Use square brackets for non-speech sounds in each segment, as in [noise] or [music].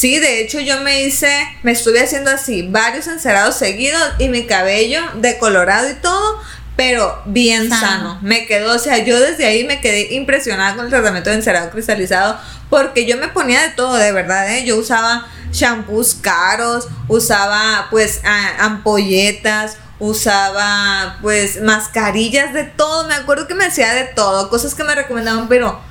Sí, de hecho yo me hice, me estuve haciendo así varios encerados seguidos y mi cabello decolorado y todo, pero bien sano. Me quedó, o sea, yo desde ahí me quedé impresionada con el tratamiento de encerado cristalizado porque yo me ponía de todo, de verdad, ¿eh? Yo usaba shampoos caros, usaba pues ampolletas, usaba pues mascarillas de todo, me acuerdo que me hacía de todo, cosas que me recomendaban, pero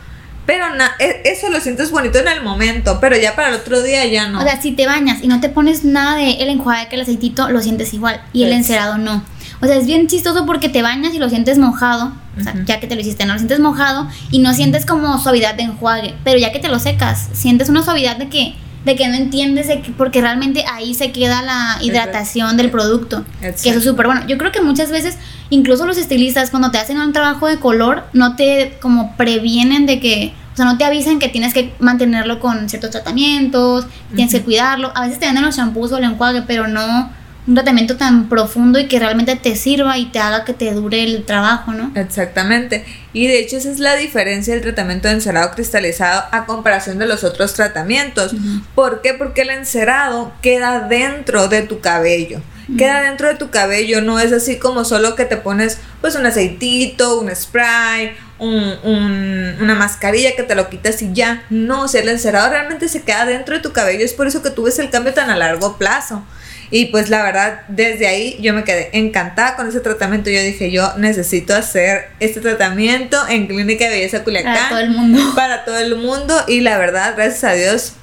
pero e, eso lo sientes bonito en el momento, pero ya para el otro día ya no. O sea, si te bañas y no te pones nada de el enjuague que el aceitito, lo sientes igual y el encerado no. O sea, es bien chistoso porque te bañas y lo sientes mojado, o sea, ya que te lo hiciste, no lo sientes mojado y no sientes como suavidad de enjuague, pero ya que te lo secas, sientes una suavidad de que de que no entiendes porque realmente ahí se queda la hidratación del producto. Que eso es súper bueno. Yo creo que muchas veces, incluso los estilistas, cuando te hacen un trabajo de color, no te como previenen de que, o sea, no te avisan que tienes que mantenerlo con ciertos tratamientos, tienes que cuidarlo. A veces te venden los shampoos o el enjuague, pero no un tratamiento tan profundo y que realmente te sirva y te haga que te dure el trabajo, ¿no? Exactamente. Y de hecho esa es la diferencia del tratamiento de encerado cristalizado a comparación de los otros tratamientos. ¿Por qué? Porque el encerado queda dentro de tu cabello. Queda dentro de tu cabello, no es así como solo que te pones pues un aceitito, un spray, un, una mascarilla que te lo quitas y ya. No, o sea, el encerado realmente se queda dentro de tu cabello, es por eso que tú ves el cambio tan a largo plazo. Y pues la verdad, desde ahí yo me quedé encantada con ese tratamiento. Yo dije, yo necesito hacer este tratamiento en Clínica de Belleza Culiacán. Para todo el mundo. [laughs] Para todo el mundo. Y la verdad, gracias a Dios.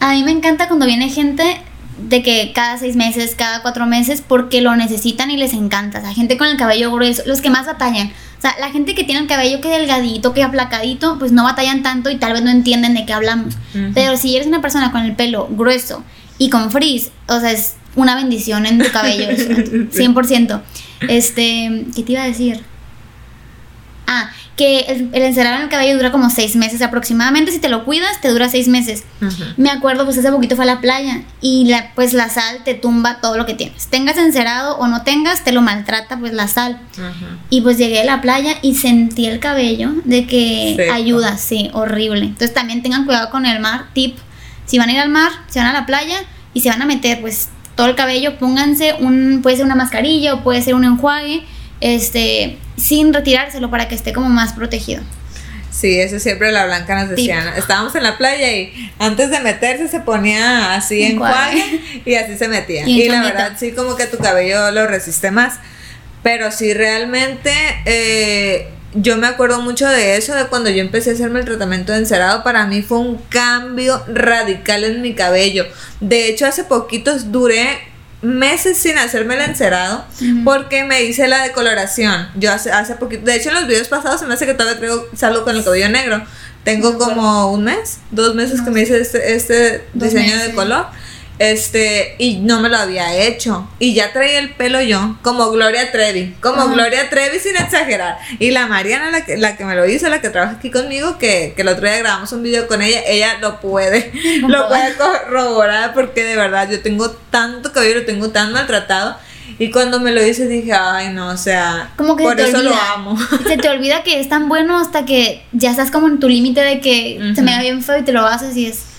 A mí me encanta cuando viene gente de que cada seis meses, cada cuatro meses, porque lo necesitan y les encanta. O sea, gente con el cabello grueso, los que más batallan. O sea, la gente que tiene el cabello que delgadito, que aplacadito, pues no batallan tanto y tal vez no entienden de qué hablamos. Pero si eres una persona con el pelo grueso y con frizz, o sea, es una bendición en tu cabello, [laughs] 100%. Este, ¿qué te iba a decir? Ah, que el, el, encerado en el cabello dura como seis meses aproximadamente. Si te lo cuidas, te dura seis meses. Me acuerdo, pues hace poquito fue a la playa y la, pues la sal te tumba todo lo que tienes. Tengas encerado o no tengas, te lo maltrata pues la sal. Y pues llegué a la playa y sentí el cabello de que ayuda, sí, horrible. Entonces también tengan cuidado con el mar. Tip, si van a ir al mar, si van a la playa y se van a meter, pues todo el cabello, pónganse un, puede ser una mascarilla o puede ser un enjuague, este, sin retirárselo para que esté como más protegido. Sí, eso siempre la Blanca nos decía. Estábamos en la playa y antes de meterse se ponía así enjuague y así se metía. Y, la verdad, sí, como que tu cabello lo resiste más. Pero sí, realmente eh, yo me acuerdo mucho de eso, de cuando yo empecé a hacerme el tratamiento de encerado, para mí fue un cambio radical en mi cabello. De hecho, hace poquitos duré meses sin hacerme el encerado porque me hice la decoloración. Yo hace, hace poquito, de hecho en los videos pasados se me hace que todavía traigo, salgo con el cabello negro. Tengo como un mes, dos meses que me hice este, este diseño de color. Este, y no me lo había hecho. Y ya traía el pelo yo, como Gloria Trevi, como Gloria Trevi sin exagerar. Y la Mariana, la que, la que me lo hizo, la que trabaja aquí conmigo, que, que el otro día grabamos un video con ella, ella lo puede, [laughs] lo puede corroborar porque de verdad yo tengo tanto cabello, lo tengo tan maltratado. Y cuando me lo dice dije, ay no, o sea, como que por eso lo amo. [laughs] Se te olvida que es tan bueno hasta que ya estás como en tu límite de que se me va bien feo y te lo haces y es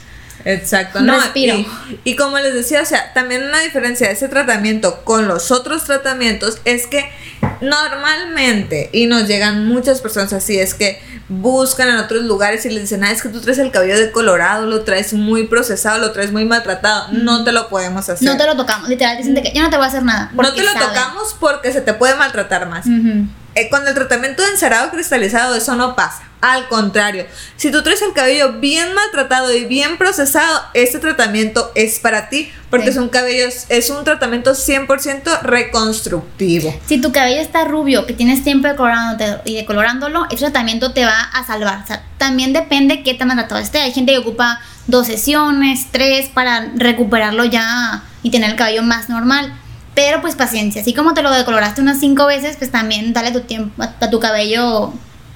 Exacto, no, y, y, como les decía, o sea, también una diferencia de ese tratamiento con los otros tratamientos es que normalmente, y nos llegan muchas personas así, es que buscan en otros lugares y les dicen, ah, es que tú traes el cabello decolorado, lo traes muy procesado, lo traes muy maltratado, no te lo podemos hacer. No te lo tocamos, literal, dicen que yo no te voy a hacer nada. No te lo tocamos porque se te puede maltratar más. Eh, con el tratamiento de encerado cristalizado eso no pasa. Al contrario, si tú traes el cabello bien maltratado y bien procesado, este tratamiento es para ti porque es un cabello es un tratamiento 100% reconstructivo. Si tu cabello está rubio, que tienes tiempo decolorándote y decolorándolo, este tratamiento te va a salvar. O sea, también depende qué tan maltratado esté. Hay gente que ocupa dos sesiones, tres para recuperarlo ya y tener el cabello más normal. Pero pues paciencia, así como te lo decoloraste unas cinco veces, pues también dale tu tiempo a, tu cabello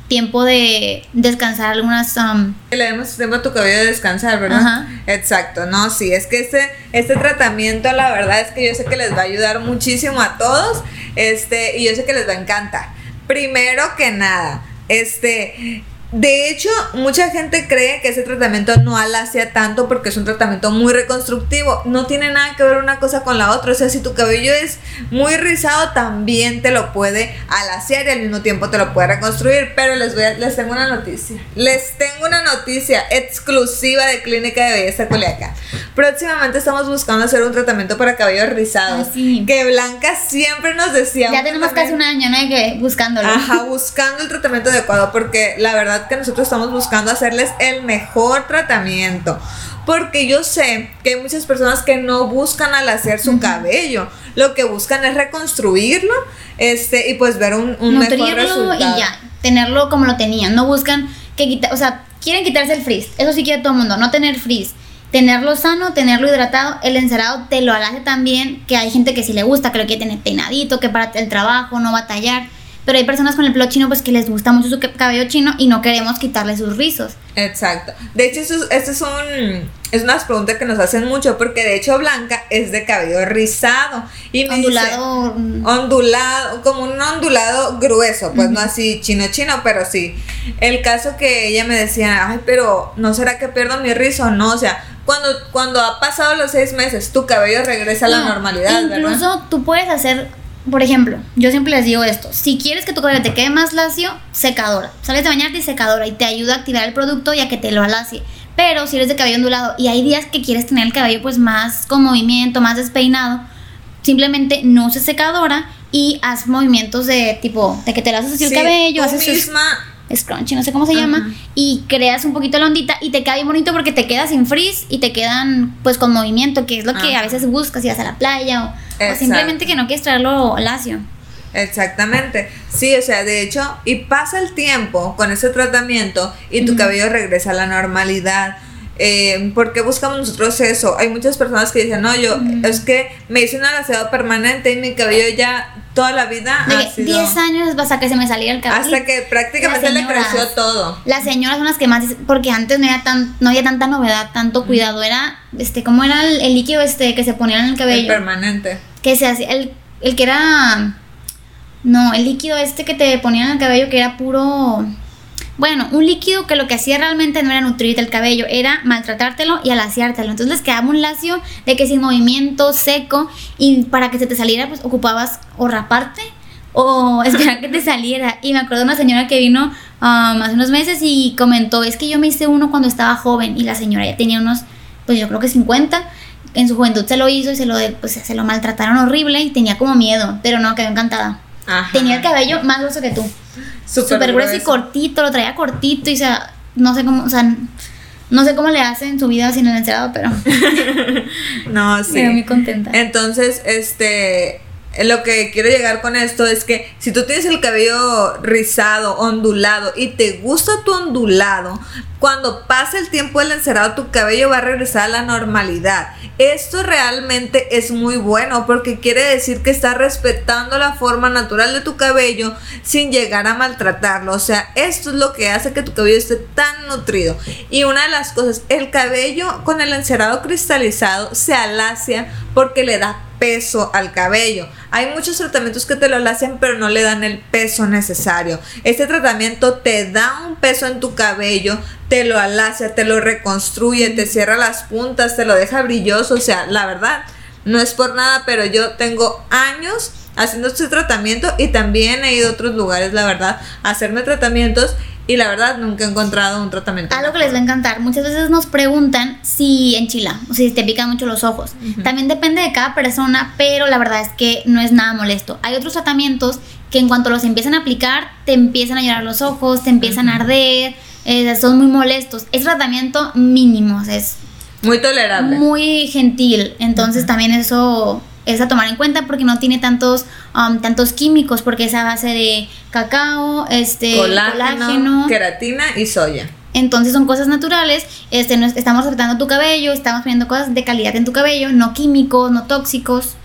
tiempo de descansar algunas um... le demos tiempo a tu cabello de descansar verdad exacto. No sí es que este este tratamiento la verdad es que yo sé que les va a ayudar muchísimo a todos este y yo sé que les va a encantar. Primero que nada este De hecho, mucha gente cree que ese tratamiento no alacia tanto porque es un tratamiento muy reconstructivo. No tiene nada que ver una cosa con la otra. O sea, si tu cabello es muy rizado, también te lo puede alaciar y al mismo tiempo te lo puede reconstruir. Pero les, voy a, les tengo una noticia. Les tengo una noticia exclusiva de Clínica de Belleza Culiacán. Próximamente estamos buscando hacer un tratamiento para cabello rizado. Que Blanca siempre nos decía. Ya tenemos casi un año, ¿no? Que buscándolo. Ajá, buscando el tratamiento adecuado porque la verdad que nosotros estamos buscando hacerles el mejor tratamiento. Porque yo sé que hay muchas personas que no buscan al hacer su cabello. Lo que buscan es reconstruirlo este, y pues ver un, un mejor resultado. y ya, tenerlo como lo tenían. No buscan que quitar, o sea, quieren quitarse el frizz. Eso sí quiere todo el mundo, no tener frizz. Tenerlo sano, tenerlo hidratado, el encerado te lo hace también, que hay gente que sí le gusta, que lo quiere tener peinadito, que para el trabajo, no batallar pero hay personas con el pelo chino pues que les gusta mucho su cabello chino y no queremos quitarle sus rizos. Exacto. De hecho, esto, es un es unas preguntas que nos hacen mucho porque de hecho Blanca es de cabello rizado y ondulado ondulado como un ondulado grueso, pues no así chino chino, pero sí. El caso que ella me decía, "Ay, pero no será que pierdo mi rizo?" No, o sea, cuando, cuando ha pasado los seis meses, tu cabello regresa a la normalidad, Incluso tú puedes hacer por ejemplo, yo siempre les digo esto, si quieres que tu cabello te quede más lacio, secadora. Sales de bañarte y secadora y te ayuda a activar el producto y a que te lo alacie. Pero si eres de cabello ondulado y hay días que quieres tener el cabello pues más con movimiento, más despeinado, simplemente no uses secadora y haz movimientos de tipo, de que te laces así el cabello, haces misma scrunchy, no sé cómo se llama, y creas un poquito la ondita y te queda bien bonito porque te quedas sin frizz y te quedan pues con movimiento, que es lo que a veces buscas si vas a la playa o o simplemente que no quieres traerlo lacio. Exactamente. Sí, o sea, de hecho, y pasa el tiempo con ese tratamiento y tu cabello regresa a la normalidad. Eh, ¿Por qué buscamos nosotros eso? Hay muchas personas que dicen, no, yo, es que me hice un alaciado permanente y mi cabello ya toda la vida. De 10 años hasta que se me salía el cabello. Hasta que prácticamente le creció todo. Las señoras son las que más, porque antes no había, tan, no había tanta novedad, tanto cuidado. Era, este, ¿cómo era el, líquido este que se ponía en el cabello? El permanente. Que se hacía, el, el que era, no, el líquido este que te ponían en el cabello que era puro bueno, un líquido que lo que hacía realmente no era nutrirte el cabello, era maltratártelo y alaciártelo. Entonces les quedaba un lacio de que sin movimiento, seco, y para que se te saliera, pues ocupabas o raparte o [laughs] esperar que te saliera. Y me acuerdo de una señora que vino um, hace unos meses y comentó, es que yo me hice uno cuando estaba joven y la señora ya tenía unos, pues yo creo que 50. En su juventud se lo hizo y se lo, pues, se lo maltrataron horrible y tenía como miedo, pero no, quedó encantada. Tenía el cabello más grueso que tú. Súper grueso y cortito, lo traía cortito y o sea, no sé cómo, o sea, no sé cómo le hace en su vida sin el encerado, pero. [laughs] no, sí. Estoy muy contenta. Entonces, este. Lo que quiero llegar con esto es que si tú tienes el cabello rizado, ondulado y te gusta tu ondulado, cuando pase el tiempo del encerado tu cabello va a regresar a la normalidad. Esto realmente es muy bueno porque quiere decir que estás respetando la forma natural de tu cabello sin llegar a maltratarlo. O sea, esto es lo que hace que tu cabello esté tan nutrido. Y una de las cosas, el cabello con el encerado cristalizado se alacia porque le da peso al cabello. Hay muchos tratamientos que te lo hacen pero no le dan el peso necesario. Este tratamiento te da un peso en tu cabello, te lo alacia, te lo reconstruye, te cierra las puntas, te lo deja brilloso. O sea, la verdad, no es por nada, pero yo tengo años haciendo este tratamiento y también he ido a otros lugares, la verdad, a hacerme tratamientos y la verdad nunca he encontrado un tratamiento. Algo que les va a encantar. Muchas veces nos preguntan si enchila o si te pican mucho los ojos. También depende de cada persona, pero la verdad es que no es nada molesto. Hay otros tratamientos que en cuanto los empiezan a aplicar, te empiezan a llorar los ojos, te empiezan a arder, eh, son muy molestos. Es tratamiento mínimo, es muy tolerable. Muy gentil. Entonces también eso es a tomar en cuenta porque no tiene tantos, um, tantos químicos, porque es a base de cacao, este, colágeno, queratina y soya. Entonces son cosas naturales, este, estamos respetando tu cabello, estamos poniendo cosas de calidad en tu cabello, no químicos, no tóxicos.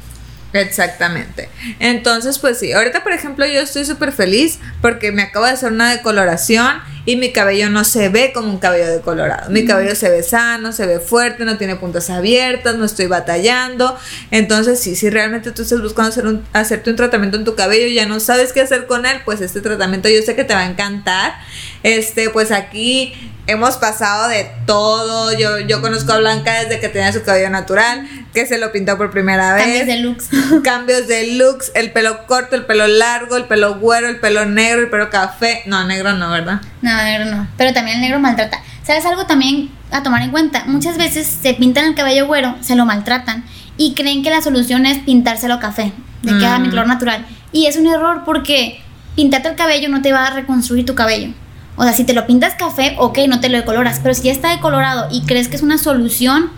Exactamente. Entonces, pues sí, ahorita por ejemplo yo estoy súper feliz porque me acabo de hacer una decoloración y mi cabello no se ve como un cabello decolorado. Mi cabello se ve sano, se ve fuerte, no tiene puntas abiertas, no estoy batallando. Entonces, sí, si realmente tú estás buscando hacer un, hacerte un tratamiento en tu cabello y ya no sabes qué hacer con él, pues este tratamiento yo sé que te va a encantar. Este, pues aquí hemos pasado de todo. Yo, yo conozco a Blanca desde que tenía su cabello natural, que se lo pintó por primera vez. Cambios de looks. [laughs] Cambios de looks, el pelo corto, el pelo largo, el pelo güero, el pelo negro, el pelo café. No, negro no, ¿verdad? No, negro no. Pero también el negro maltrata. ¿Sabes algo también a tomar en cuenta? Muchas veces se pintan el cabello güero, se lo maltratan y creen que la solución es pintárselo café, de que haga mi color natural. Y es un error porque pintarte el cabello no te va a reconstruir tu cabello. O sea, si te lo pintas café, ok, no te lo decoloras. Pero si ya está decolorado y crees que es una solución,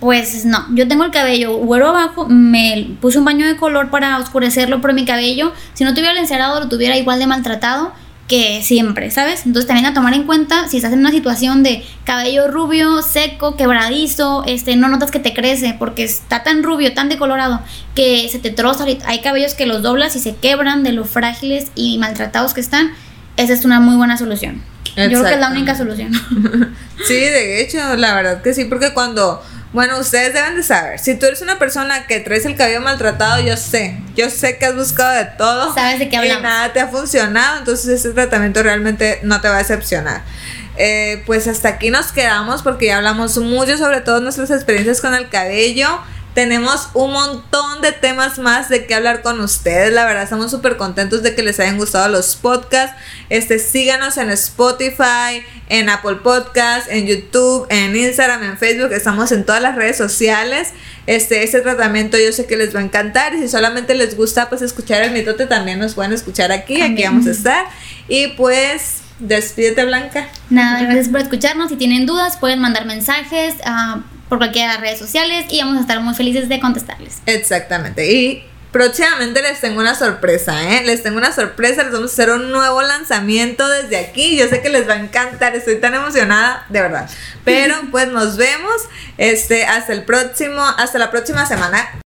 pues no. Yo tengo el cabello güero abajo, me puse un baño de color para oscurecerlo por mi cabello. Si no tuviera encerado, lo tuviera igual de maltratado que siempre, ¿sabes? Entonces también a tomar en cuenta si estás en una situación de cabello rubio, seco, quebradizo, este, no notas que te crece porque está tan rubio, tan decolorado que se te troza. Hay cabellos que los doblas y se quebran de lo frágiles y maltratados que están. Esa es una muy buena solución. Yo creo que es la única solución. [laughs] sí, de hecho, la verdad que sí, porque cuando bueno, ustedes deben de saber, si tú eres una persona que traes el cabello maltratado, yo sé, yo sé que has buscado de todo. Sabes de qué hablamos. Y nada te ha funcionado, entonces ese tratamiento realmente no te va a decepcionar. Eh, pues hasta aquí nos quedamos porque ya hablamos mucho sobre todas nuestras experiencias con el cabello. Tenemos un montón de temas más de qué hablar con ustedes. La verdad, estamos súper contentos de que les hayan gustado los podcasts. Este, síganos en Spotify, en Apple Podcasts, en YouTube, en Instagram, en Facebook. Estamos en todas las redes sociales. Este, este tratamiento yo sé que les va a encantar. Y si solamente les gusta pues escuchar el mitote, también nos pueden escuchar aquí. Aquí vamos a estar. Y pues Despídete, Blanca. Nada, gracias por escucharnos. Si tienen dudas, pueden mandar mensajes. a por cualquiera de las redes sociales y vamos a estar muy felices de contestarles. Exactamente. Y próximamente les tengo una sorpresa, ¿eh? Les tengo una sorpresa, les vamos a hacer un nuevo lanzamiento desde aquí. Yo sé que les va a encantar, estoy tan emocionada, de verdad. Pero [laughs] pues nos vemos este hasta el próximo, hasta la próxima semana